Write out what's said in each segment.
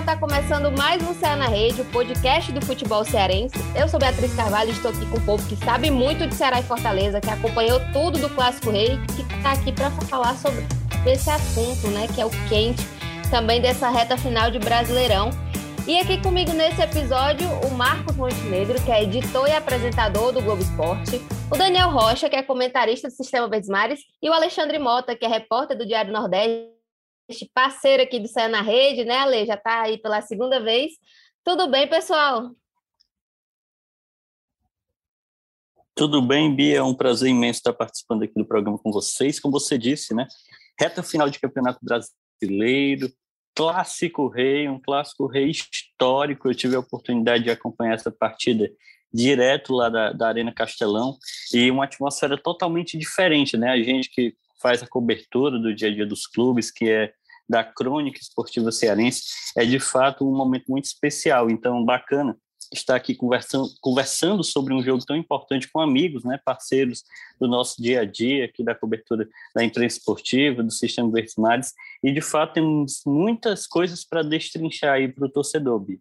Pessoal, tá começando mais um Céu na Rede, o podcast do futebol cearense. Eu sou Beatriz Carvalho e estou aqui com o povo que sabe muito de Ceará e Fortaleza, que acompanhou tudo do Clássico Rei, que tá aqui para falar sobre esse assunto, né, que é o quente, também dessa reta final de Brasileirão. E aqui comigo nesse episódio, o Marcos Montenegro, que é editor e apresentador do Globo Esporte, o Daniel Rocha, que é comentarista do Sistema Verdes e o Alexandre Mota, que é repórter do Diário Nordeste parceiro aqui do Céu na Rede, né, Ale? Já está aí pela segunda vez. Tudo bem, pessoal? Tudo bem, Bia? É um prazer imenso estar participando aqui do programa com vocês. Como você disse, né? Reta final de Campeonato Brasileiro, clássico rei, um clássico rei histórico. Eu tive a oportunidade de acompanhar essa partida direto lá da, da Arena Castelão e uma atmosfera totalmente diferente, né? A gente que faz a cobertura do dia a dia dos clubes, que é da crônica esportiva cearense, é de fato um momento muito especial. Então, bacana estar aqui conversando, conversando sobre um jogo tão importante com amigos, né, parceiros do nosso dia a dia, aqui da cobertura da imprensa esportiva, do Sistema Verdes Mares, e de fato temos muitas coisas para destrinchar aí para o torcedor, Bia.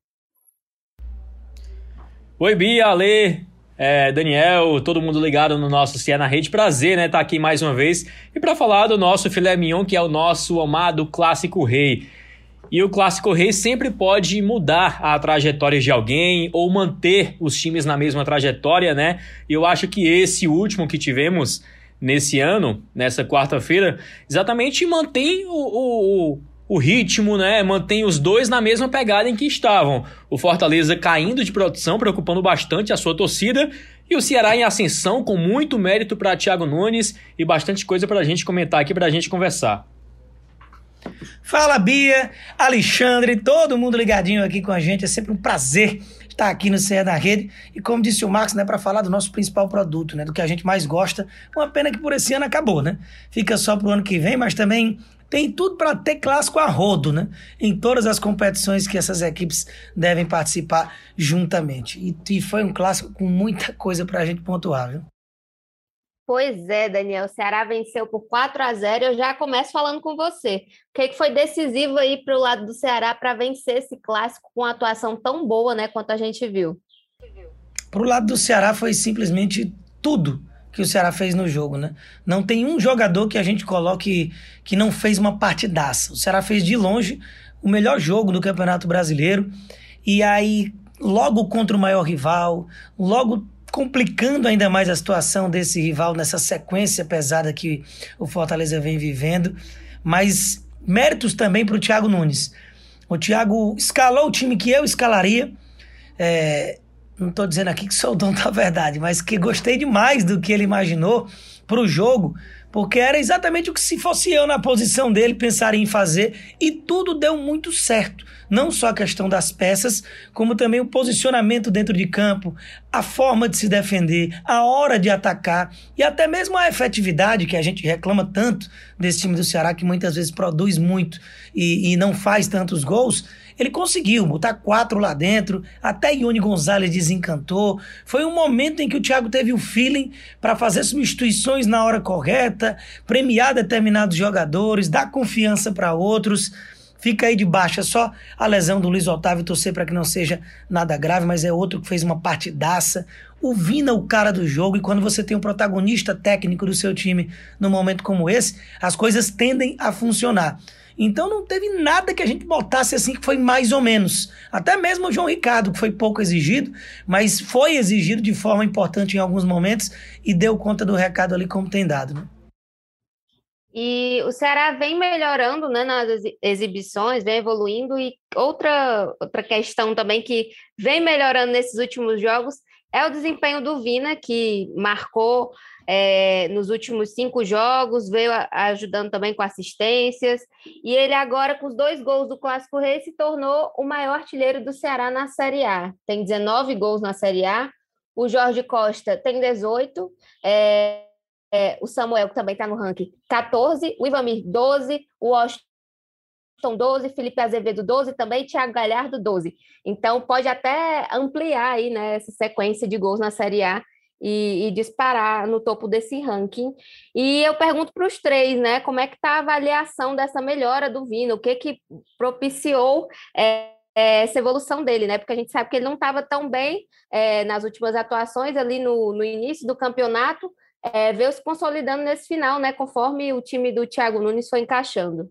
Oi, Bia, Ale, é, Daniel, todo mundo ligado no nosso Cia na Rede. Prazer, né, estar tá aqui mais uma vez e para falar do nosso filé mignon, que é o nosso amado clássico rei. E o clássico rei sempre pode mudar a trajetória de alguém ou manter os times na mesma trajetória, né? E eu acho que esse último que tivemos nesse ano, nessa quarta-feira, exatamente mantém o, o, o ritmo, né? Mantém os dois na mesma pegada em que estavam. O Fortaleza caindo de produção, preocupando bastante a sua torcida, e o Ceará em ascensão, com muito mérito para Thiago Nunes e bastante coisa para a gente comentar aqui, para a gente conversar. Fala Bia, Alexandre, todo mundo ligadinho aqui com a gente. É sempre um prazer estar aqui no CE da Rede. E como disse o Marcos, né, para falar do nosso principal produto, né, do que a gente mais gosta. Uma pena que por esse ano acabou, né? Fica só para o ano que vem, mas também tem tudo para ter clássico a rodo, né? Em todas as competições que essas equipes devem participar juntamente. E, e foi um clássico com muita coisa para a gente pontuar, viu? Pois é, Daniel. O Ceará venceu por 4 a 0. Eu já começo falando com você. O que, que foi decisivo aí para o lado do Ceará para vencer esse clássico com uma atuação tão boa, né, quanto a gente viu? Para o lado do Ceará foi simplesmente tudo que o Ceará fez no jogo, né? Não tem um jogador que a gente coloque que não fez uma partidaça. O Ceará fez de longe o melhor jogo do Campeonato Brasileiro. E aí, logo contra o maior rival, logo complicando ainda mais a situação desse rival nessa sequência pesada que o Fortaleza vem vivendo. Mas méritos também para o Thiago Nunes. O Thiago escalou o time que eu escalaria. É, não estou dizendo aqui que sou o dono da verdade, mas que gostei demais do que ele imaginou para o jogo, porque era exatamente o que se fosse eu na posição dele pensaria em fazer e tudo deu muito certo. Não só a questão das peças, como também o posicionamento dentro de campo, a forma de se defender, a hora de atacar e até mesmo a efetividade que a gente reclama tanto desse time do Ceará, que muitas vezes produz muito e, e não faz tantos gols ele conseguiu botar quatro lá dentro, até Ione Gonzalez desencantou. Foi um momento em que o Thiago teve o feeling para fazer substituições na hora correta, premiar determinados jogadores, dar confiança para outros. Fica aí de baixa só a lesão do Luiz Otávio, torcer para que não seja nada grave, mas é outro que fez uma partidaça. O Vina, o cara do jogo, e quando você tem um protagonista técnico do seu time num momento como esse, as coisas tendem a funcionar. Então não teve nada que a gente botasse assim que foi mais ou menos. Até mesmo o João Ricardo, que foi pouco exigido, mas foi exigido de forma importante em alguns momentos e deu conta do recado ali como tem dado. Né? E o Ceará vem melhorando né, nas exibições, vem evoluindo. E outra, outra questão também que vem melhorando nesses últimos jogos é o desempenho do Vina, que marcou é, nos últimos cinco jogos, veio ajudando também com assistências, e ele agora, com os dois gols do Clássico Rei, se tornou o maior artilheiro do Ceará na Série A. Tem 19 gols na Série A, o Jorge Costa tem 18, é, é, o Samuel, que também está no ranking, 14, o Ivamir, 12, o Washington, 12, Felipe Azevedo, 12 também, Thiago Galhardo, 12. Então, pode até ampliar aí, né, essa sequência de gols na Série A e, e disparar no topo desse ranking. E eu pergunto para os três, né, como é que está a avaliação dessa melhora do Vina? O que que propiciou é, essa evolução dele, né? Porque a gente sabe que ele não estava tão bem é, nas últimas atuações ali no, no início do campeonato, é, veio se consolidando nesse final, né? Conforme o time do Thiago Nunes foi encaixando.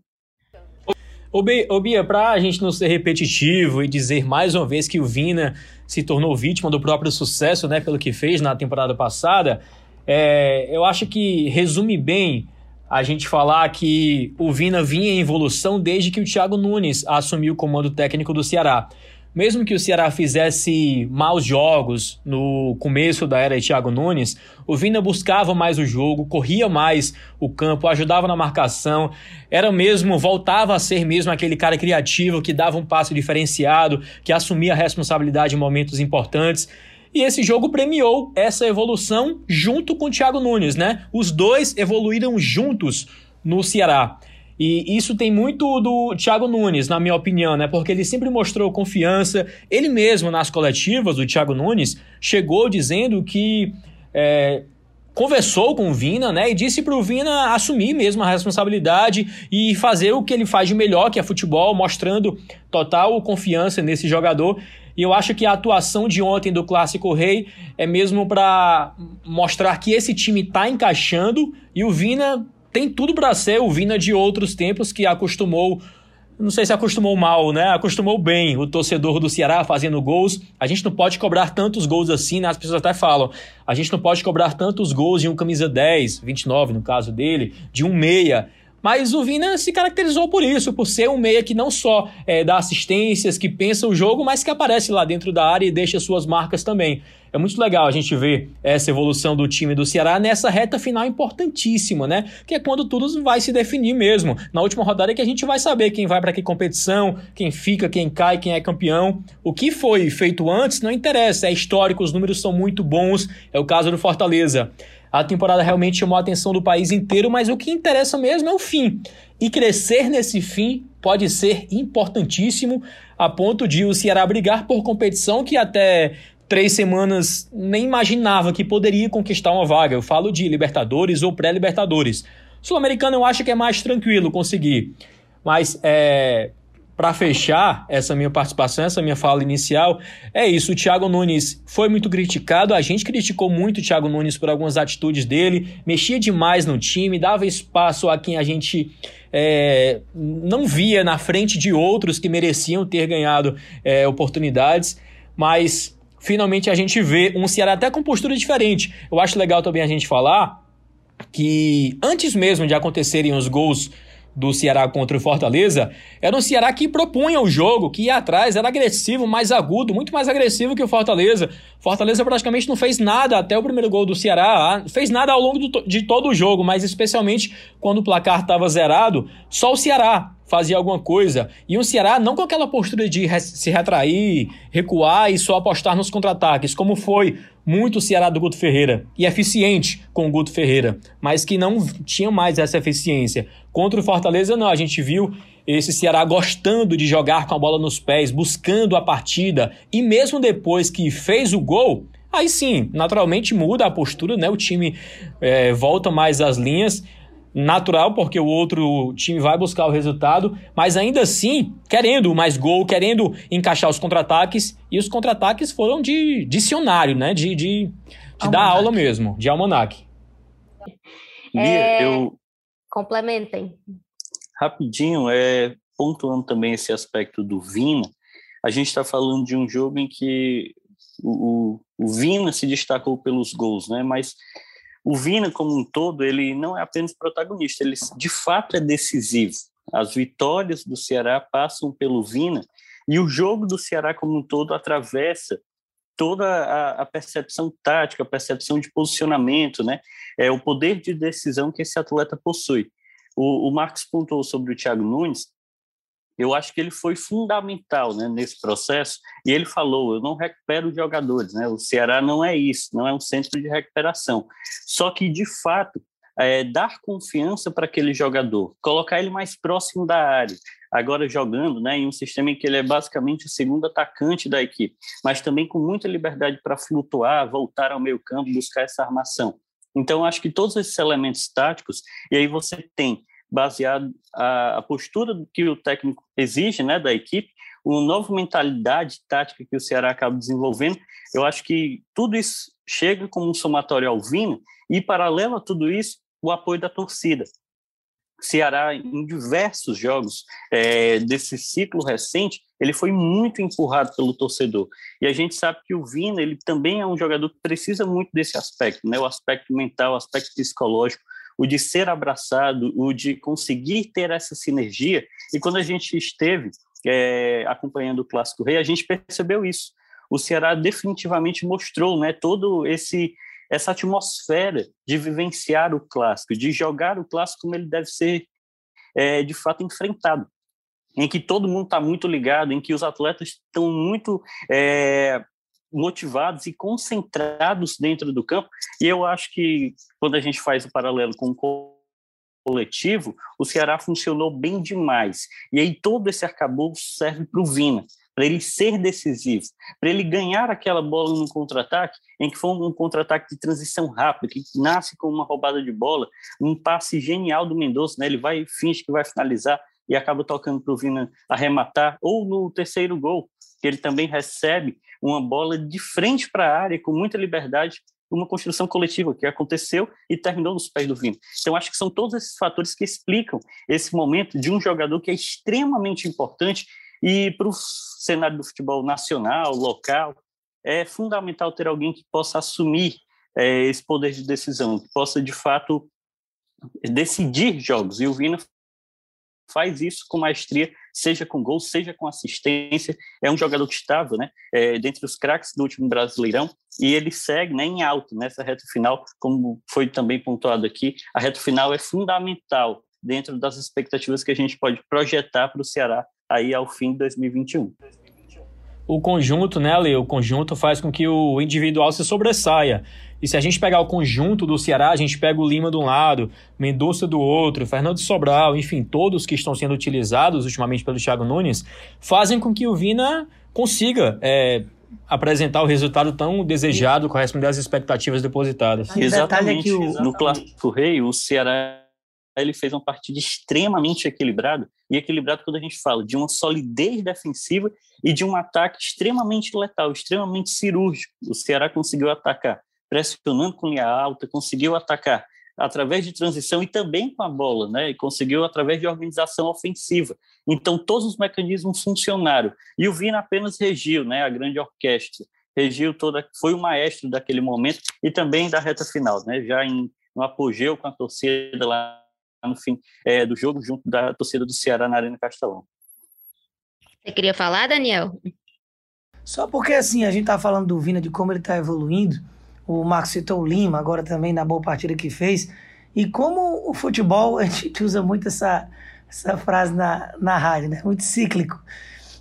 Ô Bia, para a gente não ser repetitivo e dizer mais uma vez que o Vina se tornou vítima do próprio sucesso, né, pelo que fez na temporada passada, é, eu acho que resume bem a gente falar que o Vina vinha em evolução desde que o Thiago Nunes assumiu o comando técnico do Ceará mesmo que o Ceará fizesse maus jogos no começo da era de Thiago Nunes, o Vina buscava mais o jogo, corria mais o campo, ajudava na marcação, era mesmo, voltava a ser mesmo aquele cara criativo que dava um passe diferenciado, que assumia a responsabilidade em momentos importantes. E esse jogo premiou essa evolução junto com o Thiago Nunes, né? Os dois evoluíram juntos no Ceará. E isso tem muito do Thiago Nunes, na minha opinião, né? Porque ele sempre mostrou confiança. Ele mesmo, nas coletivas do Thiago Nunes, chegou dizendo que. É, conversou com o Vina, né, e disse para o Vina assumir mesmo a responsabilidade e fazer o que ele faz de melhor, que é futebol, mostrando total confiança nesse jogador. E eu acho que a atuação de ontem do Clássico Rei é mesmo para mostrar que esse time está encaixando e o Vina tem tudo para ser o Vina de outros tempos que acostumou não sei se acostumou mal, né? Acostumou bem o torcedor do Ceará fazendo gols. A gente não pode cobrar tantos gols assim, né? As pessoas até falam. A gente não pode cobrar tantos gols de um camisa 10, 29 no caso dele, de um meia. Mas o Vina se caracterizou por isso, por ser um meia que não só é, dá assistências, que pensa o jogo, mas que aparece lá dentro da área e deixa suas marcas também. É muito legal a gente ver essa evolução do time do Ceará nessa reta final importantíssima, né? Que é quando tudo vai se definir mesmo. Na última rodada é que a gente vai saber quem vai para que competição, quem fica, quem cai, quem é campeão. O que foi feito antes não interessa, é histórico, os números são muito bons. É o caso do Fortaleza. A temporada realmente chamou a atenção do país inteiro, mas o que interessa mesmo é o fim. E crescer nesse fim pode ser importantíssimo, a ponto de o Ceará brigar por competição que até três semanas nem imaginava que poderia conquistar uma vaga. Eu falo de Libertadores ou pré-Libertadores. Sul-Americano eu acho que é mais tranquilo conseguir. Mas é, para fechar essa minha participação, essa minha fala inicial, é isso. O Thiago Nunes foi muito criticado. A gente criticou muito o Thiago Nunes por algumas atitudes dele. Mexia demais no time, dava espaço a quem a gente é, não via na frente de outros que mereciam ter ganhado é, oportunidades. Mas finalmente a gente vê um Ceará até com postura diferente. Eu acho legal também a gente falar que antes mesmo de acontecerem os gols do Ceará contra o Fortaleza, era um Ceará que propunha o jogo, que ia atrás, era agressivo, mais agudo, muito mais agressivo que o Fortaleza. Fortaleza praticamente não fez nada até o primeiro gol do Ceará, ah, fez nada ao longo do, de todo o jogo, mas especialmente quando o placar estava zerado, só o Ceará fazia alguma coisa. E o Ceará não com aquela postura de se retrair, recuar e só apostar nos contra-ataques, como foi muito o Ceará do Guto Ferreira e eficiente com o Guto Ferreira, mas que não tinha mais essa eficiência. Contra o Fortaleza, não, a gente viu esse Ceará gostando de jogar com a bola nos pés, buscando a partida, e mesmo depois que fez o gol, aí sim, naturalmente muda a postura, né? O time é, volta mais às linhas natural, porque o outro time vai buscar o resultado, mas ainda assim, querendo mais gol, querendo encaixar os contra-ataques, e os contra-ataques foram de dicionário, né? De, de, de dar aula mesmo, de almanac. É... Eu... Complementem. Rapidinho, é, pontuando também esse aspecto do Vina, a gente está falando de um jogo em que o, o, o Vina se destacou pelos gols, né? Mas o Vina, como um todo, ele não é apenas protagonista, ele de fato é decisivo. As vitórias do Ceará passam pelo Vina e o jogo do Ceará como um todo atravessa toda a, a, percepção tática, a percepção de posicionamento, né? É o poder de decisão que esse atleta possui. O, o Marcos pontuou sobre o Thiago Nunes, eu acho que ele foi fundamental né, nesse processo. E ele falou: eu não recupero jogadores, né? O Ceará não é isso, não é um centro de recuperação. Só que, de fato, é, dar confiança para aquele jogador, colocar ele mais próximo da área. Agora jogando né, em um sistema em que ele é basicamente o segundo atacante da equipe, mas também com muita liberdade para flutuar, voltar ao meio campo, buscar essa armação. Então, acho que todos esses elementos táticos, e aí você tem baseado a, a postura que o técnico exige né, da equipe, uma nova mentalidade tática que o Ceará acaba desenvolvendo, eu acho que tudo isso chega como um somatório ao Vina, e paralelo a tudo isso, o apoio da torcida. Ceará, em diversos jogos é, desse ciclo recente, ele foi muito empurrado pelo torcedor. E a gente sabe que o Vina, ele também é um jogador que precisa muito desse aspecto, né? o aspecto mental, o aspecto psicológico, o de ser abraçado, o de conseguir ter essa sinergia. E quando a gente esteve é, acompanhando o Clássico Rei, a gente percebeu isso. O Ceará definitivamente mostrou né, todo esse essa atmosfera de vivenciar o clássico, de jogar o clássico como ele deve ser é, de fato enfrentado, em que todo mundo está muito ligado, em que os atletas estão muito é, motivados e concentrados dentro do campo. E eu acho que quando a gente faz o paralelo com o coletivo, o Ceará funcionou bem demais. E aí todo esse arcabouço serve para o Vina para ele ser decisivo, para ele ganhar aquela bola no contra-ataque, em que foi um contra-ataque de transição rápida, que nasce com uma roubada de bola, um passe genial do Mendonça, né? ele vai, finge que vai finalizar e acaba tocando para o Vina arrematar, ou no terceiro gol, que ele também recebe uma bola de frente para a área, com muita liberdade, uma construção coletiva que aconteceu e terminou nos pés do Vina. Então, acho que são todos esses fatores que explicam esse momento de um jogador que é extremamente importante e para o cenário do futebol nacional, local, é fundamental ter alguém que possa assumir é, esse poder de decisão, que possa, de fato, decidir jogos. E o Vina faz isso com maestria, seja com gol, seja com assistência. É um jogador que estava né, é, dentre os craques do último Brasileirão e ele segue né, em alto nessa reta final, como foi também pontuado aqui. A reta final é fundamental dentro das expectativas que a gente pode projetar para o Ceará aí ao fim de 2021. O conjunto, né, Leo? O conjunto faz com que o individual se sobressaia. E se a gente pegar o conjunto do Ceará, a gente pega o Lima de um lado, Mendonça do outro, Fernando Sobral, enfim, todos que estão sendo utilizados ultimamente pelo Thiago Nunes, fazem com que o Vina consiga é, apresentar o resultado tão desejado, corresponder às expectativas depositadas. Exatamente. O... No Clássico Rei, o Ceará ele fez uma partida extremamente equilibrada, e equilibrado quando a gente fala de uma solidez defensiva e de um ataque extremamente letal, extremamente cirúrgico. O Ceará conseguiu atacar pressionando com linha alta, conseguiu atacar através de transição e também com a bola, né? E conseguiu através de organização ofensiva. Então todos os mecanismos funcionaram. E o Vina apenas regiu, né? A grande orquestra regiu toda, foi o maestro daquele momento e também da reta final, né? Já em no apogeu com a torcida lá no fim é, do jogo, junto da torcida do Ceará na Arena Castelão. Você queria falar, Daniel? Só porque assim, a gente tá falando do Vina, de como ele tá evoluindo. O Marcos citou o Lima, agora também na boa partida que fez. E como o futebol, a gente usa muito essa, essa frase na, na rádio, né? Muito cíclico.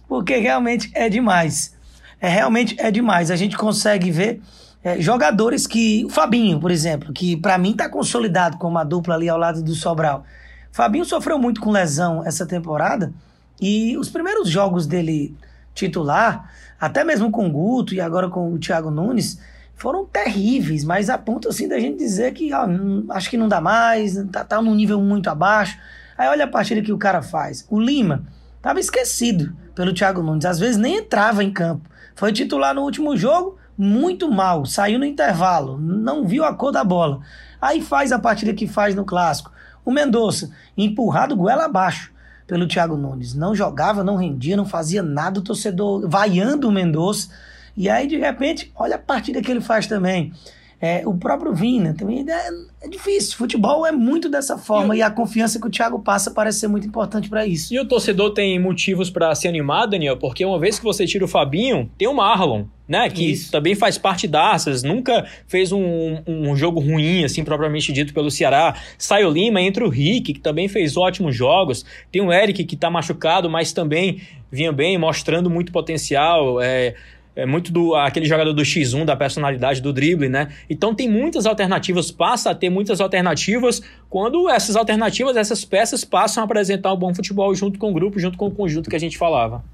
Porque realmente é demais. É, realmente é demais. A gente consegue ver é, jogadores que. O Fabinho, por exemplo, que para mim tá consolidado como uma dupla ali ao lado do Sobral. Fabinho sofreu muito com lesão essa temporada e os primeiros jogos dele titular, até mesmo com o Guto e agora com o Thiago Nunes, foram terríveis, mas a ponto assim da gente dizer que ó, acho que não dá mais, tá, tá num nível muito abaixo. Aí olha a partida que o cara faz. O Lima tava esquecido pelo Thiago Nunes, às vezes nem entrava em campo. Foi titular no último jogo, muito mal, saiu no intervalo, não viu a cor da bola. Aí faz a partida que faz no clássico. O Mendonça, empurrado goela abaixo pelo Thiago Nunes. Não jogava, não rendia, não fazia nada, o torcedor vaiando o Mendonça. E aí, de repente, olha a partida que ele faz também. É, o próprio Vina também é, é, difícil. Futebol é muito dessa forma e, e a confiança que o Thiago passa parece ser muito importante para isso. E o torcedor tem motivos para se animar, Daniel, porque uma vez que você tira o Fabinho, tem o Marlon, né? Que isso. também faz parte daças, nunca fez um, um jogo ruim, assim, propriamente dito pelo Ceará. Sai o Lima, entra o Rick, que também fez ótimos jogos. Tem o Eric, que tá machucado, mas também vinha bem, mostrando muito potencial. É, é muito do aquele jogador do X1, da personalidade do drible, né? Então tem muitas alternativas, passa a ter muitas alternativas quando essas alternativas, essas peças passam a apresentar um bom futebol junto com o grupo, junto com o conjunto que a gente falava.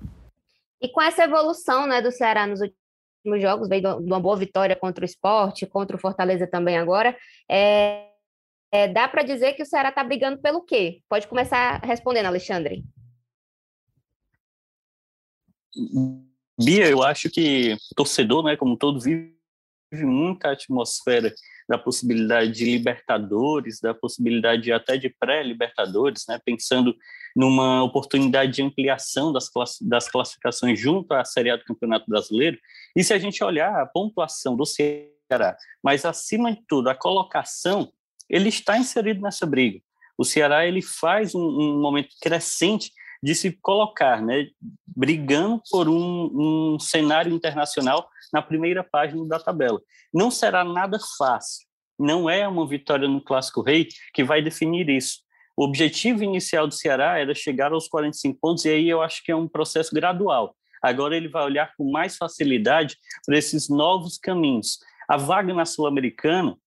E com essa evolução, né, do Ceará nos últimos jogos, veio de uma boa vitória contra o esporte, contra o Fortaleza também agora, é, é dá para dizer que o Ceará está brigando pelo quê? Pode começar respondendo, Alexandre. Bia, eu acho que o torcedor, né, como todo, vive muita atmosfera da possibilidade de Libertadores, da possibilidade até de pré-Libertadores, né, pensando numa oportunidade de ampliação das, class das classificações junto à Série A do Campeonato Brasileiro. E se a gente olhar a pontuação do Ceará, mas acima de tudo a colocação, ele está inserido nessa briga. O Ceará ele faz um, um momento crescente de se colocar, né, brigando por um, um cenário internacional na primeira página da tabela. Não será nada fácil. Não é uma vitória no Clássico Rei que vai definir isso. O objetivo inicial do Ceará era chegar aos 45 pontos, e aí eu acho que é um processo gradual. Agora ele vai olhar com mais facilidade para esses novos caminhos. A vaga na Sul-Americana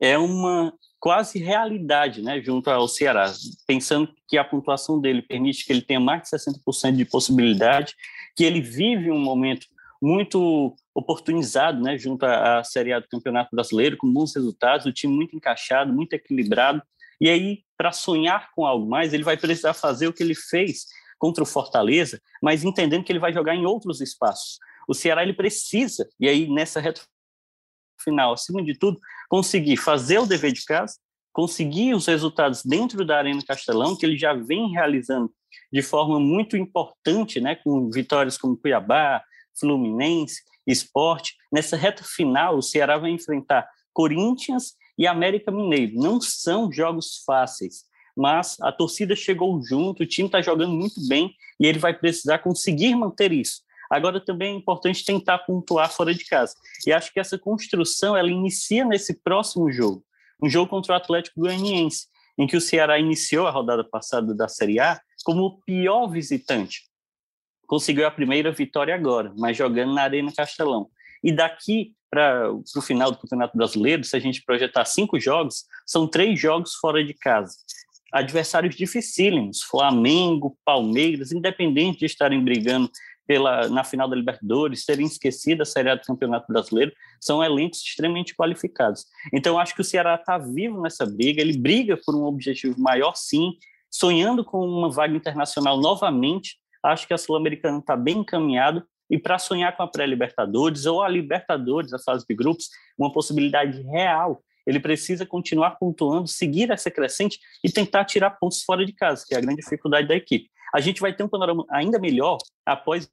é uma quase realidade, né, junto ao Ceará, pensando que a pontuação dele permite que ele tenha mais de 60% de possibilidade, que ele vive um momento muito oportunizado, né, junto à Série A do Campeonato Brasileiro, com bons resultados, o time muito encaixado, muito equilibrado, e aí, para sonhar com algo mais, ele vai precisar fazer o que ele fez contra o Fortaleza, mas entendendo que ele vai jogar em outros espaços. O Ceará ele precisa, e aí nessa reta final, acima de tudo, conseguir fazer o dever de casa, conseguir os resultados dentro da Arena Castelão, que ele já vem realizando de forma muito importante, né, com vitórias como Cuiabá, Fluminense, Esporte. Nessa reta final, o Ceará vai enfrentar Corinthians e América Mineiro. Não são jogos fáceis, mas a torcida chegou junto, o time está jogando muito bem e ele vai precisar conseguir manter isso. Agora também é importante tentar pontuar fora de casa. E acho que essa construção ela inicia nesse próximo jogo, um jogo contra o Atlético Goianiense, em que o Ceará iniciou a rodada passada da Série A como o pior visitante. Conseguiu a primeira vitória agora, mas jogando na Arena Castelão. E daqui para o final do Campeonato Brasileiro, se a gente projetar cinco jogos, são três jogos fora de casa. Adversários dificílimos, Flamengo, Palmeiras, independente de estarem brigando pela, na final da Libertadores, terem esquecido a Série A do Campeonato Brasileiro, são elencos extremamente qualificados. Então, acho que o Ceará está vivo nessa briga, ele briga por um objetivo maior, sim, sonhando com uma vaga internacional novamente. Acho que a Sul-Americana está bem encaminhada, e para sonhar com a pré-Libertadores ou a Libertadores, a fase de grupos, uma possibilidade real, ele precisa continuar pontuando, seguir essa crescente e tentar tirar pontos fora de casa, que é a grande dificuldade da equipe a gente vai ter um panorama ainda melhor após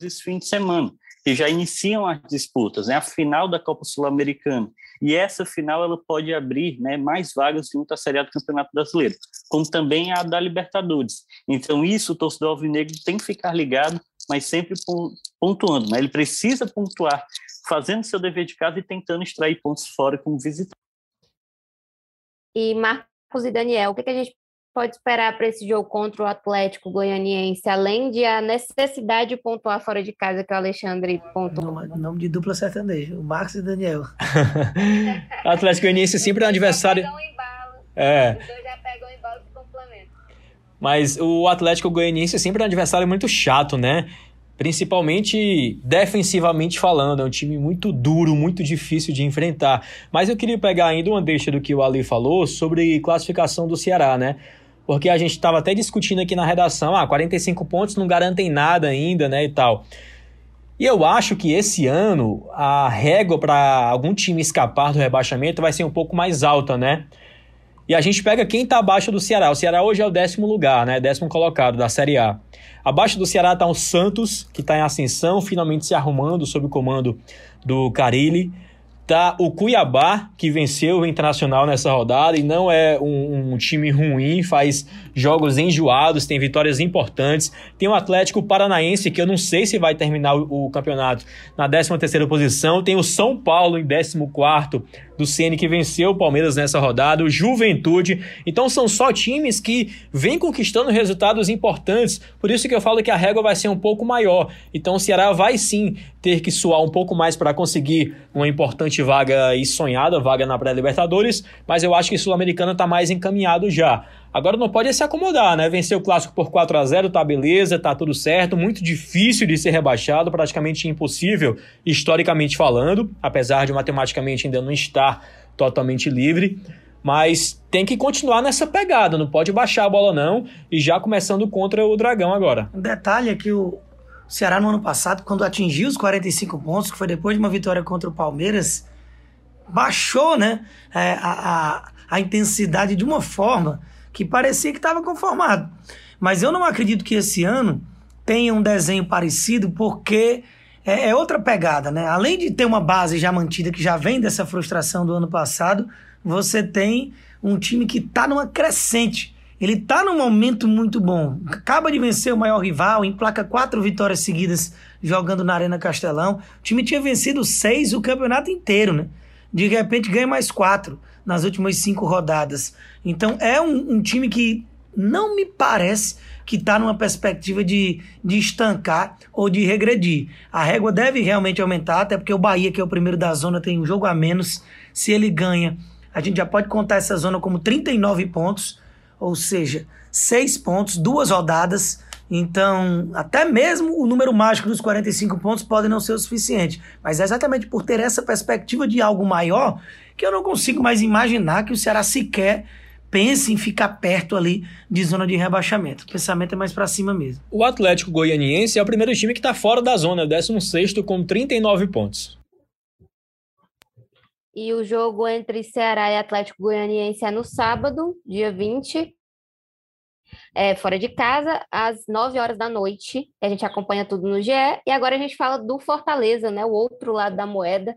esse fim de semana, que já iniciam as disputas, né? a final da Copa Sul-Americana. E essa final ela pode abrir né, mais vagas junto à Série A do Campeonato Brasileiro, como também a da Libertadores. Então, isso o torcedor alvinegro tem que ficar ligado, mas sempre pontuando. Né? Ele precisa pontuar, fazendo seu dever de casa e tentando extrair pontos fora como visitante. E Marcos e Daniel, o que, a gente pode esperar para esse jogo contra o Atlético Goianiense, além de a necessidade de pontuar fora de casa que o Alexandre pontuou? Nome, nome de dupla sertaneja, o Marcos e Daniel. o Atlético Goianiense sempre é um adversário... É. Os dois já pegam em complementam. Mas o Atlético Goianiense é sempre um adversário muito chato, né? principalmente defensivamente falando. É um time muito duro, muito difícil de enfrentar. Mas eu queria pegar ainda uma deixa do que o Ali falou sobre classificação do Ceará, né? Porque a gente estava até discutindo aqui na redação, ah, 45 pontos não garantem nada ainda, né, e tal. E eu acho que esse ano a régua para algum time escapar do rebaixamento vai ser um pouco mais alta, né? E a gente pega quem está abaixo do Ceará. O Ceará hoje é o décimo lugar, né? Décimo colocado da Série A. Abaixo do Ceará está o Santos, que está em ascensão, finalmente se arrumando sob o comando do Carilli. Tá o Cuiabá, que venceu o Internacional nessa rodada e não é um, um, time ruim, faz jogos enjoados, tem vitórias importantes. Tem o Atlético Paranaense, que eu não sei se vai terminar o, o campeonato na 13ª posição. Tem o São Paulo em 14º do CN que venceu o Palmeiras nessa rodada, o Juventude. Então são só times que vêm conquistando resultados importantes. Por isso que eu falo que a régua vai ser um pouco maior. Então o Ceará vai sim ter que suar um pouco mais para conseguir uma importante vaga e sonhada, vaga na pré-Libertadores, mas eu acho que Sul-Americana está mais encaminhado já. Agora não pode se acomodar, né? Vencer o clássico por 4 a 0 tá beleza, tá tudo certo. Muito difícil de ser rebaixado, praticamente impossível, historicamente falando, apesar de matematicamente ainda não estar totalmente livre. Mas tem que continuar nessa pegada, não pode baixar a bola não. E já começando contra o Dragão agora. Um detalhe é que o Ceará no ano passado, quando atingiu os 45 pontos, que foi depois de uma vitória contra o Palmeiras, baixou né, é, a, a, a intensidade de uma forma que parecia que estava conformado. Mas eu não acredito que esse ano tenha um desenho parecido, porque é, é, outra pegada, né? Além de ter uma base já mantida, que já vem dessa frustração do ano passado, você tem um time que está numa crescente. Ele está num momento muito bom. Acaba de vencer o maior rival, emplaca quatro vitórias seguidas jogando na Arena Castelão. O time tinha vencido seis o campeonato inteiro, né? De repente ganha mais quatro nas últimas cinco rodadas. Então é um, um time que não me parece que está numa perspectiva de, de estancar ou de regredir. A régua deve realmente aumentar, até porque o Bahia, que é o primeiro da zona, tem um jogo a menos. Se ele ganha, a gente já pode contar essa zona como 39 pontos, ou seja, 6 pontos, duas rodadas. Então, até mesmo o número mágico dos 45 pontos pode não ser o suficiente. Mas é exatamente por ter essa perspectiva de algo maior que eu não consigo mais imaginar que o Ceará sequer pense em ficar perto ali de zona de rebaixamento. O pensamento é mais para cima mesmo. O Atlético Goianiense é o primeiro time que está fora da zona, 16 com 39 pontos. E o jogo entre Ceará e Atlético Goianiense é no sábado, dia 20, é, fora de casa, às 9 horas da noite. A gente acompanha tudo no GE. E agora a gente fala do Fortaleza, né? O outro lado da moeda.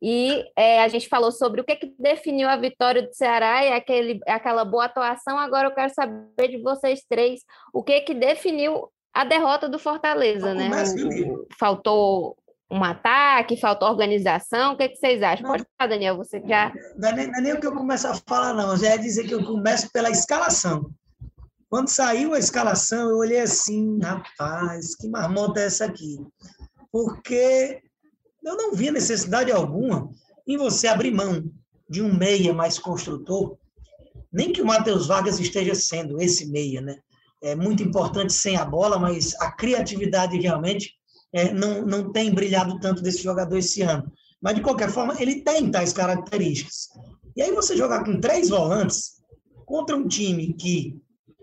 E é, a gente falou sobre o que, que definiu a vitória do Ceará e aquele, aquela boa atuação. Agora eu quero saber de vocês três o que, que definiu a derrota do Fortaleza, né? faltou um ataque, faltou organização. O que, que vocês acham? Não, Pode falar, Daniel, você já. Não é, nem, não é nem o que eu começo a falar, não. Já é dizer que eu começo pela escalação. Quando saiu a escalação, eu olhei assim, rapaz, que marmota é essa aqui? Porque eu não via necessidade alguma em você abrir mão de um meia mais construtor, nem que o Matheus Vargas esteja sendo esse meia, né? É muito importante sem a bola, mas a criatividade realmente é, não, não tem brilhado tanto desse jogador esse ano. Mas, de qualquer forma, ele tem tais características. E aí você jogar com três volantes contra um time que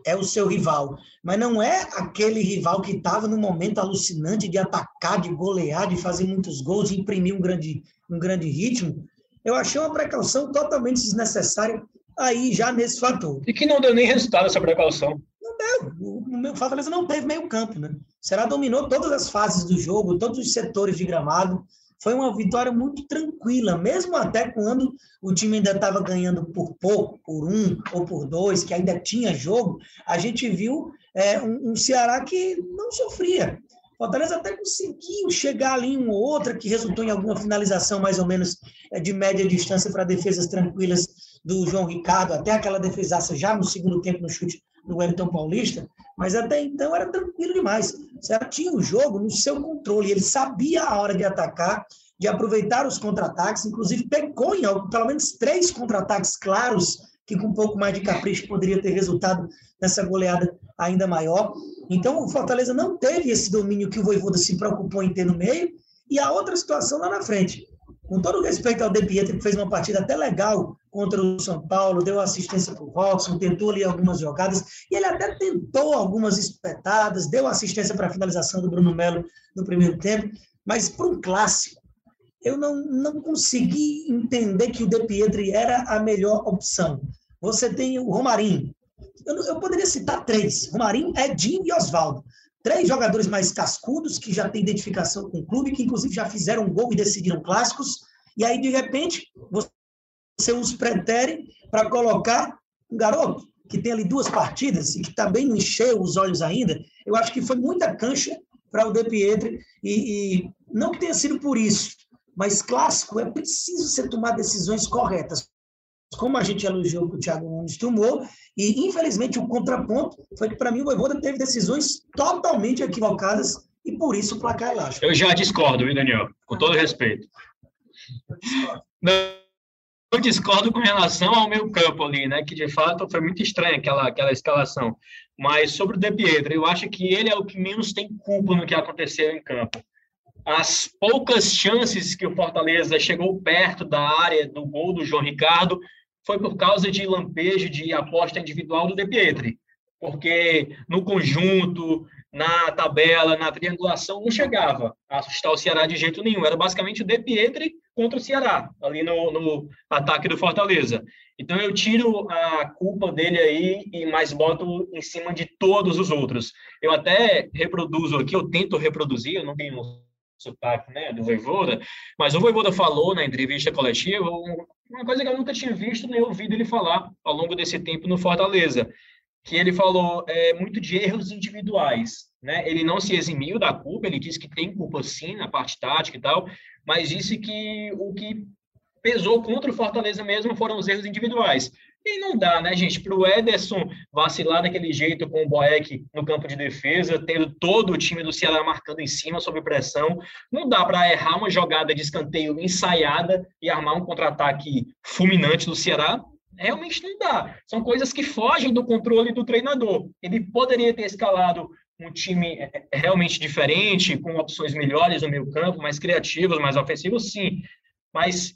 é o seu rival, mas não é aquele rival que estava no momento alucinante de atacar, de golear, de fazer muitos gols, de imprimir um grande, um grande ritmo. Eu achei uma precaução totalmente desnecessária aí já nesse fator. E que não deu nem resultado essa precaução. Não deu. O Fortaleza não teve meio campo, né? Será dominou todas as fases do jogo, todos os setores de gramado foi uma vitória muito tranquila, mesmo até quando o time ainda estava ganhando por pouco, por um ou por dois, que ainda tinha jogo, a gente viu é, um, um, Ceará que não sofria. Fortaleza até conseguiu chegar ali em uma outra, que resultou em alguma finalização mais ou menos é, de média distância para defesas tranquilas do João Ricardo, até aquela defesaça já no segundo tempo no chute do Wellington Paulista, mas até então era tranquilo demais. O Ceará tinha o jogo no seu controle, ele sabia a hora de atacar, de aproveitar os contra-ataques, inclusive pecou em pelo menos três contra-ataques claros, que com um pouco mais de capricho poderia ter resultado nessa goleada ainda maior. Então, o Fortaleza não teve esse domínio que o Voivoda se preocupou em ter no meio, e a outra situação lá na frente. Com todo respeito ao De Pietro, que fez uma partida até legal contra o São Paulo, deu assistência para o Robson, tentou ali algumas jogadas, e ele até tentou algumas espetadas, deu assistência para a finalização do Bruno Melo no primeiro tempo, mas para um clássico, eu não, não consegui entender que o De Pietri era a melhor opção. Você tem o Romarinho. Eu, eu poderia citar três: Romarinho, Edinho e Oswaldo. Três jogadores mais cascudos, que já têm identificação com o clube, que inclusive já fizeram gol e decidiram clássicos. E aí, de repente, você os pretere para colocar um garoto que tem ali duas partidas e que também não encheu os olhos ainda. Eu acho que foi muita cancha para o De Pietri e, e não que tenha sido por isso, Mas clássico é preciso você tomar decisões corretas. Como a gente elogiou que o Thiago Nunes tomou, e infelizmente o contraponto foi que para mim o Voivoda teve decisões totalmente equivocadas e por isso o placar é elástico. Eu já discordo, viu, Daniel? Com todo respeito. Não, eu discordo com relação ao meu campo ali, né? Que de fato foi muito estranha aquela, aquela escalação. Mas sobre o De Pietro, eu acho que ele é o que menos tem culpa no que aconteceu em campo. As poucas chances que o Fortaleza chegou perto da área do gol do João Ricardo foi por causa de lampejo de aposta individual do De Pietri. Porque no conjunto, na tabela, na triangulação, não chegava a assustar o Ceará de jeito nenhum. Era basicamente o De Pietri contra o Ceará, ali no, no ataque do Fortaleza. Então eu tiro a culpa dele aí e mais boto em cima de todos os outros. Eu até reproduzo aqui, eu tento reproduzir, eu não tenho sotaque né, do Voivoda, mas o Voivoda falou na entrevista coletiva uma coisa que eu nunca tinha visto nem ouvido ele falar ao longo desse tempo no Fortaleza, que ele falou é, muito de erros individuais. Né? Ele não se eximiu da culpa, ele disse que tem culpa sim na parte tática e tal, mas disse que o que pesou contra o Fortaleza mesmo foram os erros individuais. E não dá, né, gente, para o Ederson vacilar daquele jeito com o Boeck no campo de defesa, tendo todo o time do Ceará marcando em cima, sob pressão. Não dá para errar uma jogada de escanteio ensaiada e armar um contra-ataque fulminante do Ceará realmente não dá. São coisas que fogem do controle do treinador. Ele poderia ter escalado um time é, é, realmente diferente, com opções melhores no meio campo, mais criativos, mais ofensivos, sim. Mas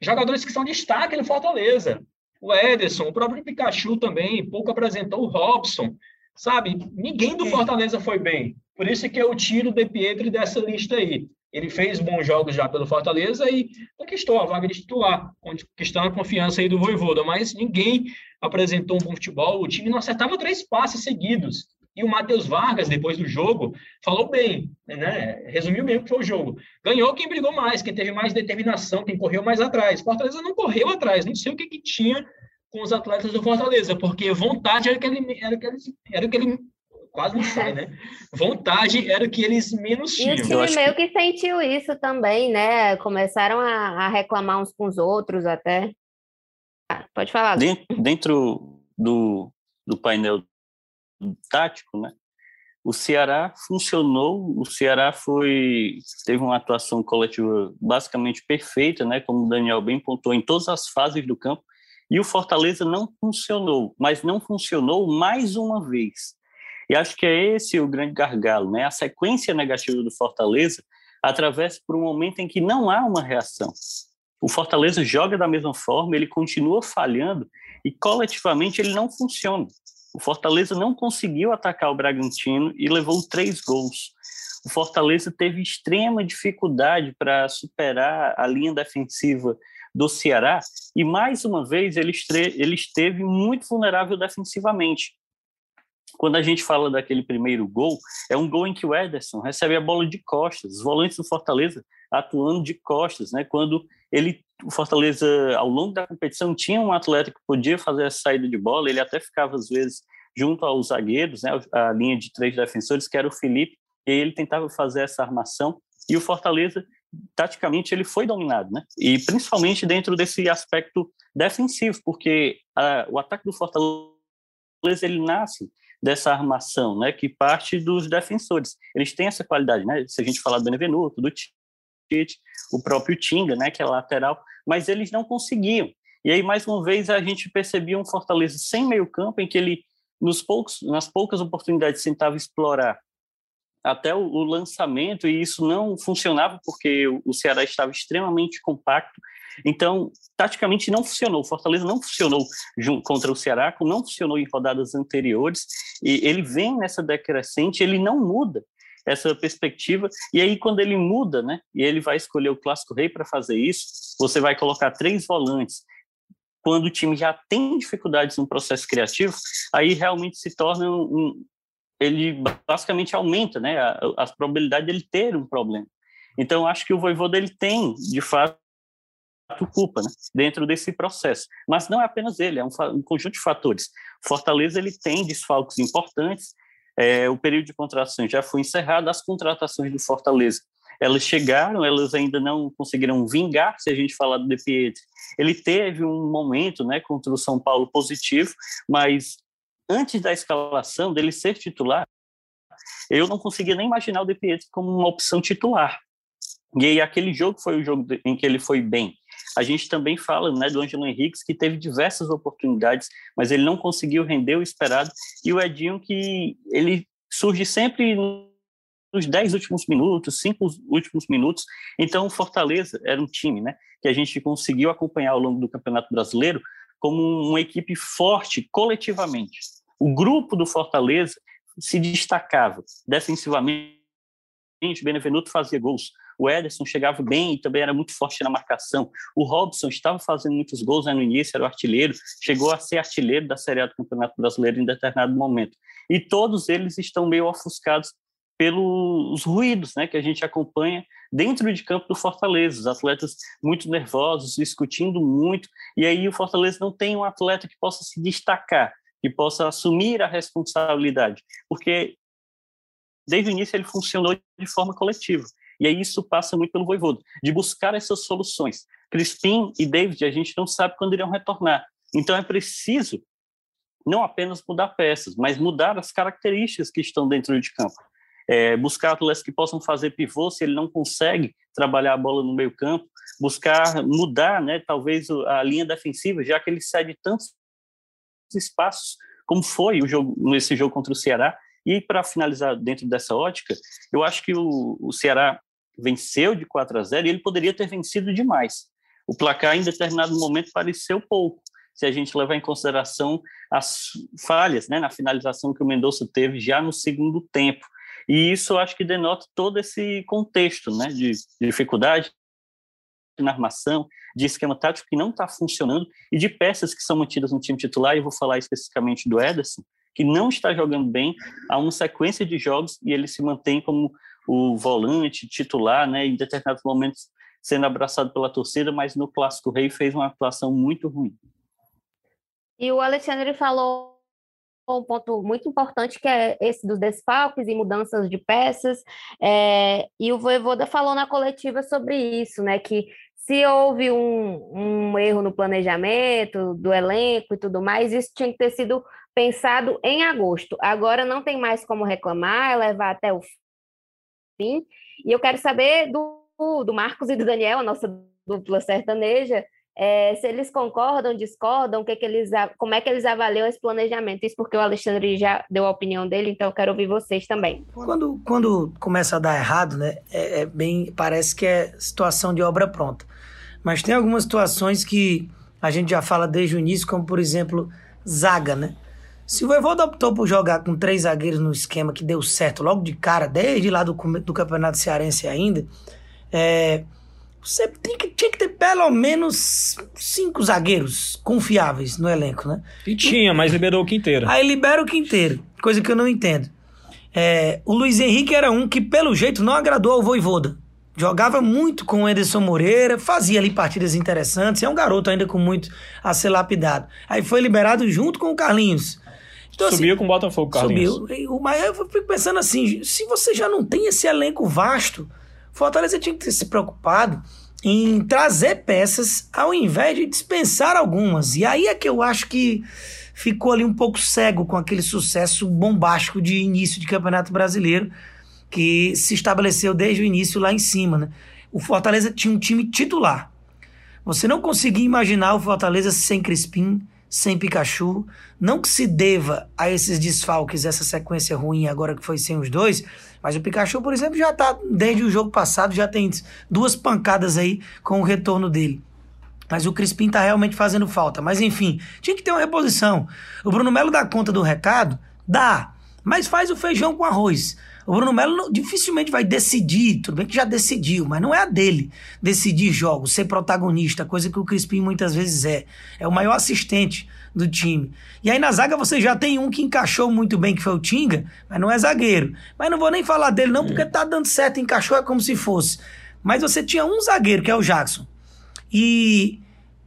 jogadores que são destaque no Fortaleza. O Ederson, o próprio Pikachu também, pouco apresentou o Robson. Sabe, ninguém do Fortaleza foi bem. Por isso que eu tiro o De Pietri dessa lista aí. Ele fez bons jogos já pelo Fortaleza e conquistou a vaga de titular, conquistando a confiança aí do Voivoda, mas ninguém apresentou um bom futebol, o time não acertava três passes seguidos. E o Matheus Vargas, depois do jogo, falou bem, né? resumiu bem o que foi o jogo. Ganhou quem brigou mais, quem teve mais determinação, quem correu mais atrás. Fortaleza não correu atrás, não sei o que, que tinha com os atletas do Fortaleza, porque vontade era o que ele, era que ele, era que ele quase não sai, né? Vontade era o que eles menos tinham. E o time meio que... que... sentiu isso também, né? Começaram a, a, reclamar uns com os outros até. Ah, pode falar. Dentro, dentro do, do painel tático, né? O Ceará funcionou, o Ceará foi teve uma atuação coletiva basicamente perfeita, né, como o Daniel bem pontuou em todas as fases do campo, e o Fortaleza não funcionou, mas não funcionou mais uma vez. E acho que é esse o grande gargalo, né? A sequência negativa do Fortaleza atravessa por um momento em que não há uma reação. O Fortaleza joga da mesma forma, ele continua falhando e coletivamente ele não funciona. O Fortaleza não conseguiu atacar o Bragantino e levou três gols. O Fortaleza teve extrema dificuldade para superar a linha defensiva do Ceará e mais uma vez ele, ele esteve muito vulnerável defensivamente quando a gente fala daquele primeiro gol, é um gol em que o Ederson recebe a bola de costas, os volantes do Fortaleza atuando de costas, né? Quando ele, o Fortaleza, ao longo da competição, tinha um atleta que podia fazer essa saída de bola, ele até ficava, às vezes, junto aos zagueiros, né? A linha de três defensores, que era o Felipe, e ele tentava fazer essa armação, e o Fortaleza, taticamente, ele foi dominado, né? E principalmente dentro desse aspecto defensivo, porque a, o ataque do Fortaleza, ele nasce dessa armação, né, que parte dos defensores. Eles têm essa qualidade, né? Se a gente falar do Benevenuto, do Tite, o próprio Tinga, né, que é lateral, mas eles não conseguiam. E aí mais uma vez a gente percebia um Fortaleza sem meio-campo em que ele nos poucos nas poucas oportunidades tentava explorar até o, o, lançamento e isso não funcionava porque o, o Ceará estava extremamente compacto então, taticamente não funcionou. O Fortaleza não funcionou contra o Ceará, não funcionou em rodadas anteriores, e ele vem nessa decrescente, ele não muda essa perspectiva. E aí, quando ele muda, né, e ele vai escolher o Clássico Rei para fazer isso, você vai colocar três volantes. Quando o time já tem dificuldades no processo criativo, aí realmente se torna um. Ele basicamente aumenta né, a, a probabilidade dele ter um problema. Então, acho que o Voivoda ele tem, de fato, culpa né, dentro desse processo. Mas não é apenas ele, é um, um conjunto de fatores. Fortaleza ele tem desfalques importantes, é, o período de contratações já foi encerrado, as contratações do Fortaleza Elas chegaram, elas ainda não conseguiram vingar, se a gente falar do De Pietri. Ele teve um momento né, contra o São Paulo positivo, mas antes da escalação dele ser titular, eu não conseguia nem imaginar o De Pietri como uma opção titular. E aí aquele jogo foi o jogo em que ele foi bem. A gente também fala né, do Ângelo Henriques, que teve diversas oportunidades, mas ele não conseguiu render o esperado. E o Edinho, que ele surge sempre nos dez últimos minutos, cinco últimos minutos. Então, o Fortaleza era um time né, que a gente conseguiu acompanhar ao longo do Campeonato Brasileiro como uma equipe forte coletivamente. O grupo do Fortaleza se destacava defensivamente. Benevenuto fazia gols. O Ederson chegava bem e também era muito forte na marcação. O Robson estava fazendo muitos gols né, no início, era o artilheiro, chegou a ser artilheiro da Série A do Campeonato Brasileiro em determinado momento. E todos eles estão meio ofuscados pelos ruídos né, que a gente acompanha dentro de campo do Fortaleza. Os atletas muito nervosos, discutindo muito, e aí o Fortaleza não tem um atleta que possa se destacar, que possa assumir a responsabilidade, porque desde o início ele funcionou de forma coletiva. E aí isso passa muito pelo Voivodo, de buscar essas soluções. Crispim e David, a gente não sabe quando irão retornar. Então é preciso não apenas mudar peças, mas mudar as características que estão dentro de campo é, buscar atletas que possam fazer pivô se ele não consegue trabalhar a bola no meio campo, buscar mudar, né, talvez a linha defensiva, já que ele cede tantos espaços como foi o jogo nesse jogo contra o Ceará. E para finalizar dentro dessa ótica, eu acho que o, o Ceará venceu de 4 a 0 e ele poderia ter vencido demais. O placar em determinado momento pareceu pouco, se a gente levar em consideração as falhas né, na finalização que o Mendonça teve já no segundo tempo. E isso acho que denota todo esse contexto né, de, dificuldade na armação, de esquema tático que não está funcionando e de peças que são mantidas no time titular, e vou falar especificamente do Ederson, que não está jogando bem, há uma sequência de jogos e ele se mantém como o volante titular, né, em determinados momentos sendo abraçado pela torcida, mas no Clássico Rei fez uma atuação muito ruim. E o Alexandre falou um ponto muito importante que é esse dos desfalques e mudanças de peças. É, e o Voivoda falou na coletiva sobre isso, né? Que se houve um, um erro no planejamento do elenco e tudo mais, isso tinha que ter sido pensado em agosto. Agora não tem mais como reclamar, levar até o fim. E eu quero saber do, do Marcos e do Daniel, a nossa dupla sertaneja, é, se eles concordam, discordam, que que eles, como é que eles avaliam esse planejamento. Isso porque o Alexandre já deu a opinião dele, então eu quero ouvir vocês também. Quando, quando começa a dar errado, né, é, é bem, parece que é situação de obra pronta. Mas tem algumas situações que a gente já fala desde o início, como por exemplo, zaga, né? Se o Voivoda optou por jogar com três zagueiros no esquema que deu certo logo de cara, desde lá do, do Campeonato Cearense ainda, é, você tem que, tinha que ter pelo menos cinco zagueiros confiáveis no elenco, né? E tinha, mas liberou o quinteiro. Aí libera o quinteiro, coisa que eu não entendo. É, o Luiz Henrique era um que, pelo jeito, não agradou ao Voivoda. Jogava muito com o Ederson Moreira, fazia ali partidas interessantes, é um garoto ainda com muito a ser lapidado. Aí foi liberado junto com o Carlinhos. Então, assim, subiu assim, com o Botafogo, Carlinhos. Subiu. Mas eu fico pensando assim, se você já não tem esse elenco vasto, Fortaleza tinha que ter se preocupado em trazer peças ao invés de dispensar algumas. E aí é que eu acho que ficou ali um pouco cego com aquele sucesso bombástico de início de Campeonato Brasileiro que se estabeleceu desde o início lá em cima, né? O Fortaleza tinha um time titular. Você não conseguia imaginar o Fortaleza sem Crispim, sem Pikachu. Não que se deva a esses desfalques, essa sequência ruim agora que foi sem os dois, mas o Pikachu, por exemplo, já tá, desde o jogo passado, já tem duas pancadas aí com o retorno dele. Mas o Crispim tá realmente fazendo falta. Mas enfim, tinha que ter uma reposição. O Bruno Melo dá conta do recado? Dá. Mas faz o feijão com arroz. O Bruno Melo dificilmente vai decidir, tudo bem que já decidiu, mas não é a dele decidir jogos, ser protagonista, coisa que o Crispim muitas vezes é. É o maior assistente do time. E aí na zaga você já tem um que encaixou muito bem, que foi o Tinga, mas não é zagueiro. Mas não vou nem falar dele não, porque tá dando certo, encaixou é como se fosse. Mas você tinha um zagueiro, que é o Jackson. E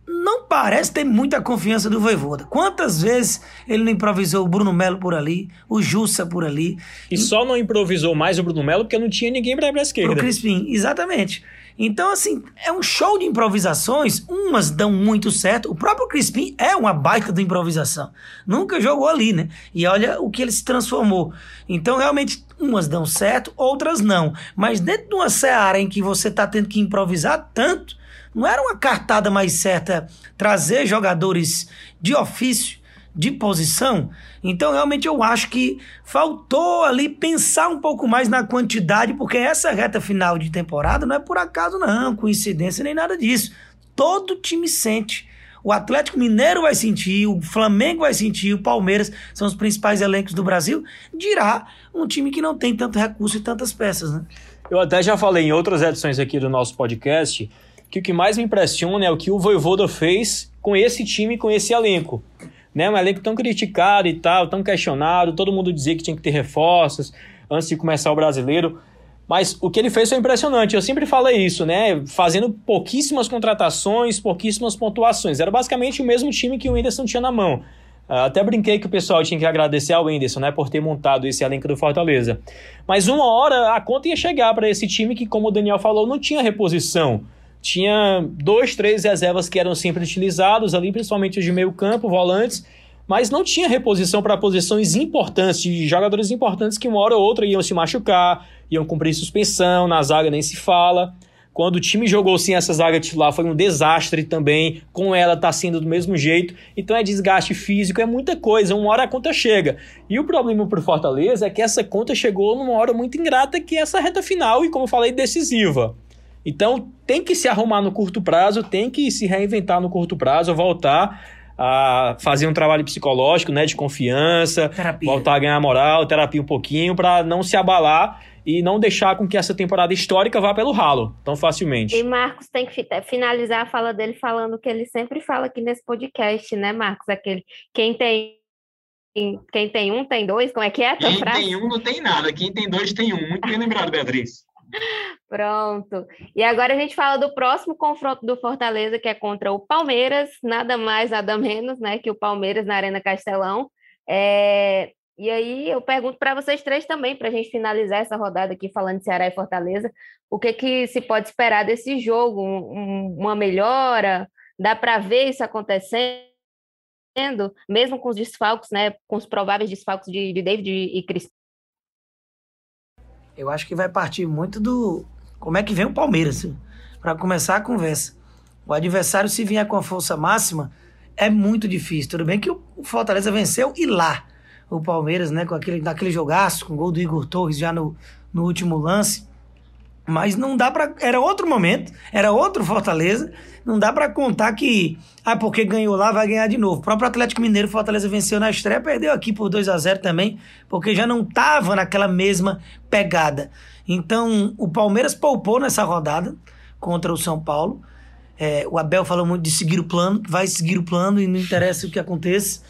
não parece ter muita confiança do Voivoda. Quantas vezes ele não improvisou o Bruno Melo por ali, o Jussa por ali. E só não improvisou mais o Bruno Melo porque não tinha ninguém para a esquerda. O Crispim, exatamente. Então, assim, é um show de improvisações. Umas dão muito certo. O próprio Crispim é uma baita de improvisação. Nunca jogou ali, né? E olha o que ele se transformou. Então, realmente, umas dão certo, outras não. Mas dentro de uma seara em que você está tendo que improvisar tanto, não era uma cartada mais certa trazer jogadores de ofício, de posição? Então, realmente, eu acho que faltou ali pensar um pouco mais na quantidade, porque essa reta final de temporada não é por acaso, não, coincidência nem nada disso. Todo time sente. O Atlético Mineiro vai sentir, o Flamengo vai sentir, o Palmeiras são os principais elencos do Brasil. Dirá um time que não tem tanto recurso e tantas peças, né? Eu até já falei em outras edições aqui do nosso podcast que o que mais me impressiona é o que o Voivoda fez com esse time, com esse elenco. Né? Um elenco tão criticado e tal, tão questionado, todo mundo dizia que tinha que ter reforços antes de começar o brasileiro. Mas o que ele fez foi impressionante. Eu sempre falei isso, né? Fazendo pouquíssimas contratações, pouquíssimas pontuações. Era basicamente o mesmo time que o Whindersson tinha na mão. Ah, até brinquei que o pessoal tinha que agradecer ao Whindersson, né, por ter montado esse elenco do Fortaleza. Mas uma hora a conta ia chegar para esse time que, como o Daniel falou, não tinha reposição tinha dois, três reservas que eram sempre utilizados ali, principalmente os de meio campo, volantes, mas não tinha reposição para posições importantes, de jogadores importantes que uma hora ou outra iam se machucar, iam cumprir suspensão, na zaga nem se fala. Quando o time jogou sem essa zaga titular foi um desastre também, com ela tá sendo do mesmo jeito. Então é desgaste físico, é muita coisa, uma hora a conta chega. E o problema pro Fortaleza é que essa conta chegou numa hora muito ingrata, que é essa reta final e, como eu falei, decisiva. Então tem que se arrumar no curto prazo, tem que se reinventar no curto prazo, voltar a fazer um trabalho psicológico, né, de confiança, terapia. voltar a ganhar moral, terapia um pouquinho para não se abalar e não deixar com que essa temporada histórica vá pelo ralo tão facilmente. E Marcos tem que finalizar a fala dele falando o que ele sempre fala aqui nesse podcast, né, Marcos? Aquele quem tem quem tem um tem dois, como é que é? Quem frase? tem um não tem nada, quem tem dois tem um. Muito bem lembrado, Beatriz. Pronto. E agora a gente fala do próximo confronto do Fortaleza, que é contra o Palmeiras, nada mais, nada menos, né, que o Palmeiras na Arena Castelão. É... E aí eu pergunto para vocês três também, para a gente finalizar essa rodada aqui falando de Ceará e Fortaleza, o que, que se pode esperar desse jogo? Um, uma melhora? Dá para ver isso acontecendo? Mesmo com os desfalques, né, com os prováveis desfalques de, de David e Cristiano? Eu acho que vai partir muito do como é que vem o Palmeiras para começar a conversa. O adversário se vier com a força máxima é muito difícil. Tudo bem que o Fortaleza venceu e lá o Palmeiras, né, com aquele naquele jogaço, com o gol do Igor Torres já no, no último lance. Mas não dá para era outro momento, era outro Fortaleza não dá para contar que, ah, porque ganhou lá, vai ganhar de novo. O próprio Atlético Mineiro, Fortaleza venceu na estreia, perdeu aqui por 2 a 0 também, porque já não tava naquela mesma pegada. Então, o Palmeiras poupou nessa rodada contra o São Paulo. É, o Abel falou muito de seguir o plano, vai seguir o plano e não interessa o que aconteça.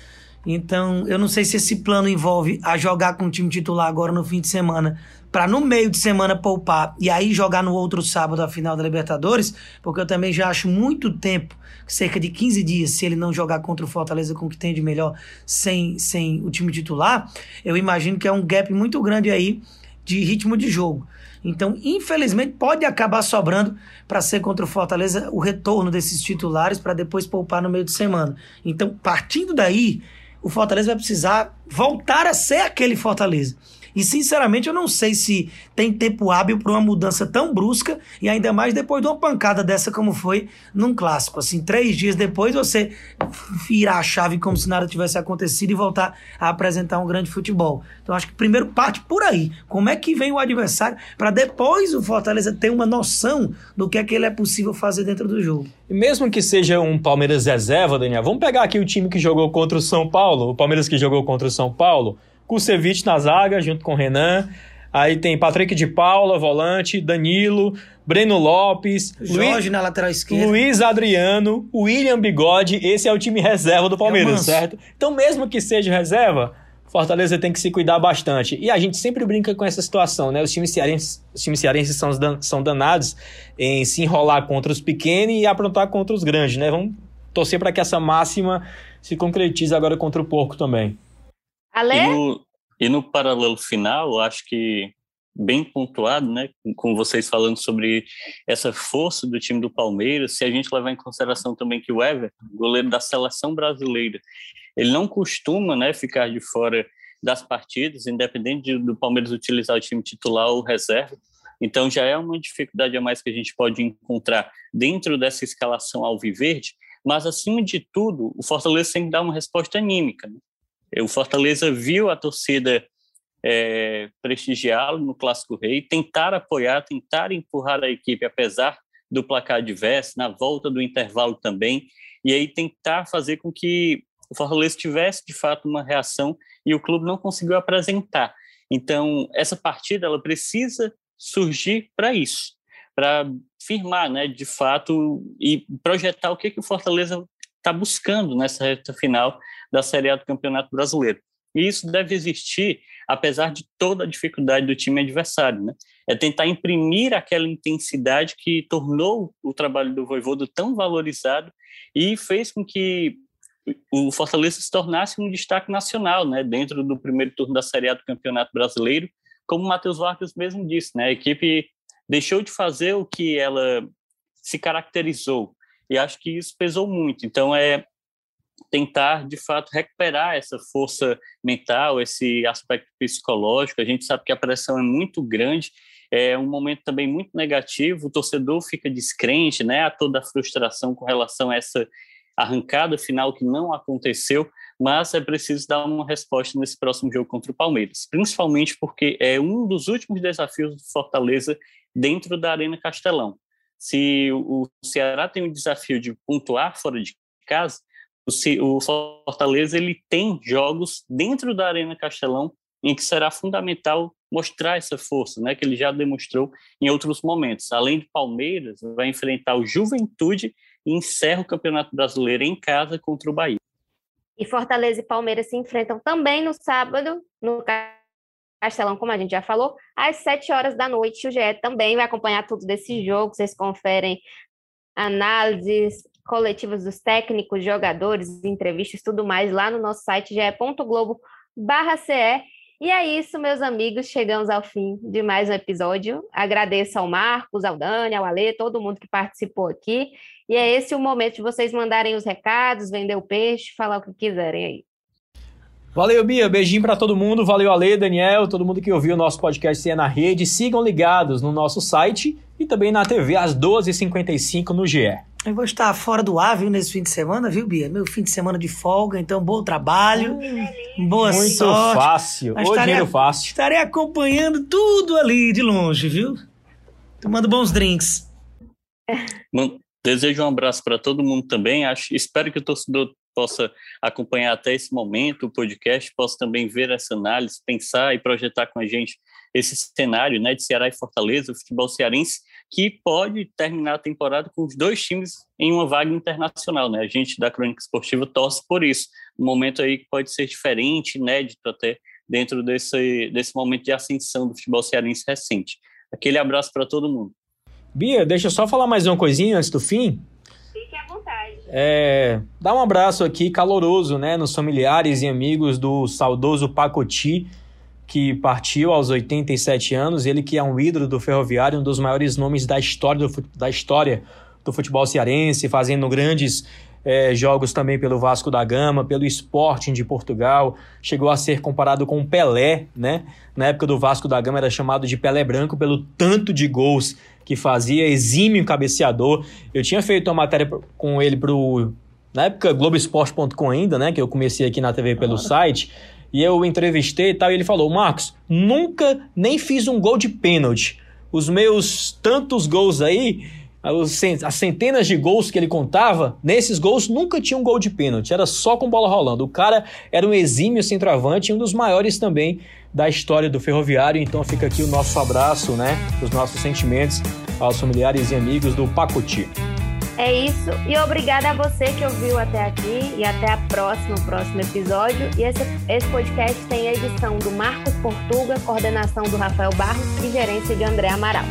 Então, eu não sei se esse plano envolve a jogar com o time titular agora no fim de semana para no meio de semana poupar e aí jogar no outro sábado a final da Libertadores, porque eu também já acho muito tempo, cerca de 15 dias, se ele não jogar contra o Fortaleza com o que tem de melhor sem, sem o time titular, eu imagino que é um gap muito grande aí de ritmo de jogo. Então, infelizmente, pode acabar sobrando para ser contra o Fortaleza o retorno desses titulares para depois poupar no meio de semana. Então, partindo daí, o Fortaleza vai precisar voltar a ser aquele Fortaleza. E sinceramente eu não sei se tem tempo hábil para uma mudança tão brusca e ainda mais depois de uma pancada dessa como foi num clássico. Assim, três dias depois você virar a chave como se nada tivesse acontecido e voltar a apresentar um grande futebol. Então acho que primeiro parte por aí. Como é que vem o adversário para depois o Fortaleza ter uma noção do que é que ele é possível fazer dentro do jogo. E mesmo que seja um Palmeiras reserva, Daniel, vamos pegar aqui o time que jogou contra o São Paulo, o Palmeiras que jogou contra o São Paulo. Kusevich na zaga, junto com o Renan. Aí tem Patrick de Paula, volante, Danilo, Breno Lopes, Jorge Luiz, na lateral esquerda. Luiz Adriano, William Bigode. Esse é o time reserva do Palmeiras, é certo? Então, mesmo que seja reserva, Fortaleza tem que se cuidar bastante. E a gente sempre brinca com essa situação, né? Os times cearenses, os times cearenses são, são danados em se enrolar contra os pequenos e aprontar contra os grandes, né? Vamos torcer para que essa máxima se concretize agora contra o Porco também. Ale? E no, e no paralelo final, acho que bem pontuado, né, com vocês falando sobre essa força do time do Palmeiras, se a gente levar em consideração também que o Everton, goleiro da seleção brasileira, ele não costuma, né, ficar de fora das partidas, independente do Palmeiras utilizar o time titular ou reserva. Então já é uma dificuldade a mais que a gente pode encontrar dentro dessa escalação alviverde, mas acima de tudo, o Fortaleza tem que dar uma resposta anímica. Né? O Fortaleza viu a torcida é, prestigiá-lo no Clássico Rei, tentar apoiar, tentar empurrar a equipe, apesar do placar adverso, na volta do intervalo também, e aí tentar fazer com que o Fortaleza tivesse de fato uma reação e o clube não conseguiu apresentar. Então, essa partida ela precisa surgir para isso, para firmar, né, de fato, e projetar o que, que o Fortaleza está buscando nessa reta final da Série A do Campeonato Brasileiro. E isso deve existir, apesar de toda a dificuldade do time adversário, né? É tentar imprimir aquela intensidade que tornou o trabalho do Voivodo tão valorizado e fez com que o Fortaleza se tornasse um destaque nacional, né? Dentro do primeiro turno da Série A do Campeonato Brasileiro, como o Matheus Vargas mesmo disse, né? A equipe deixou de fazer o que ela se caracterizou e acho que isso pesou muito. Então é tentar, de fato, recuperar essa força mental, esse aspecto psicológico. A gente sabe que a pressão é muito grande, é um momento também muito negativo, o torcedor fica descrente, né, a toda a frustração com relação a essa arrancada final que não aconteceu, mas é preciso dar uma resposta nesse próximo jogo contra o Palmeiras, principalmente porque é um dos últimos desafios do Fortaleza dentro da Arena Castelão. Se o Ceará tem o desafio de pontuar fora de casa, o Fortaleza ele tem jogos dentro da Arena Castelão em que será fundamental mostrar essa força, né, que ele já demonstrou em outros momentos. Além de Palmeiras, vai enfrentar o Juventude e encerra o Campeonato Brasileiro em casa contra o Bahia. E Fortaleza e Palmeiras se enfrentam também no sábado, no Castelão, como a gente já falou, às 7 horas da noite. O GE também vai acompanhar tudo desse jogo. Vocês conferem análises, coletivas dos técnicos, jogadores, entrevistas, tudo mais lá no nosso site ge.globo/ce. E é isso, meus amigos, chegamos ao fim de mais um episódio. Agradeço ao Marcos, ao Dani, ao Alê, todo mundo que participou aqui. E é esse o momento de vocês mandarem os recados, vender o peixe, falar o que quiserem aí. Valeu, Bia. Beijinho para todo mundo. Valeu, Ale, Daniel, todo mundo que ouviu o nosso podcast CE na Rede. Sigam ligados no nosso site e também na TV às 12h55 no GE. Eu vou estar fora do ar, viu, nesse fim de semana, viu, Bia? Meu fim de semana de folga, então bom trabalho, boa Muito sorte. fácil, Mas hoje estarei- dinheiro fácil. Estarei acompanhando tudo ali de longe, viu? Tomando bons drinks. Bom, Desejo um abraço para todo mundo também. Acho, espero que o torcedor possa acompanhar até esse momento o podcast, possa também ver essa análise, pensar e projetar com a gente esse cenário né, de Ceará e Fortaleza, o futebol cearense, que pode terminar a temporada com os dois times em uma vaga internacional. Né? A gente da Crônica Esportiva torce por isso. Um momento aí que pode ser diferente, inédito até, dentro desse, desse momento de ascensão do futebol cearense recente. Aquele abraço para todo mundo. Bia, deixa eu só falar mais uma coisinha antes do fim. Fique à vontade. É, dá um abraço aqui caloroso, né, nos familiares e amigos do saudoso Pacoti, que partiu aos 87 anos, ele que é um ídolo do ferroviário, um dos maiores nomes da história do, da história do futebol cearense, fazendo grandes é, jogos também pelo Vasco da Gama, pelo Sporting de Portugal, chegou a ser comparado com o Pelé, né? Na época do Vasco da Gama era chamado de Pelé Branco pelo tanto de gols que fazia, exímio cabeceador. Eu tinha feito uma matéria com ele pro na época Globoesporte.com ainda, né, que eu comecei aqui na TV pelo site, e eu entrevistei e tal, e ele falou: "Marcos, nunca nem fiz um gol de pênalti. Os meus tantos gols aí, as centenas de gols que ele contava, nesses gols nunca tinha um gol de pênalti, era só com bola rolando. O cara era um exímio centroavante, e um dos maiores também da história do ferroviário. Então fica aqui o nosso abraço, né? Os nossos sentimentos aos familiares e amigos do Pacoti. É isso. E obrigada a você que ouviu até aqui. E até a próxima, o próximo episódio. E esse, esse podcast tem edição do Marcos Portuga, coordenação do Rafael Barros e gerência de André Amaral.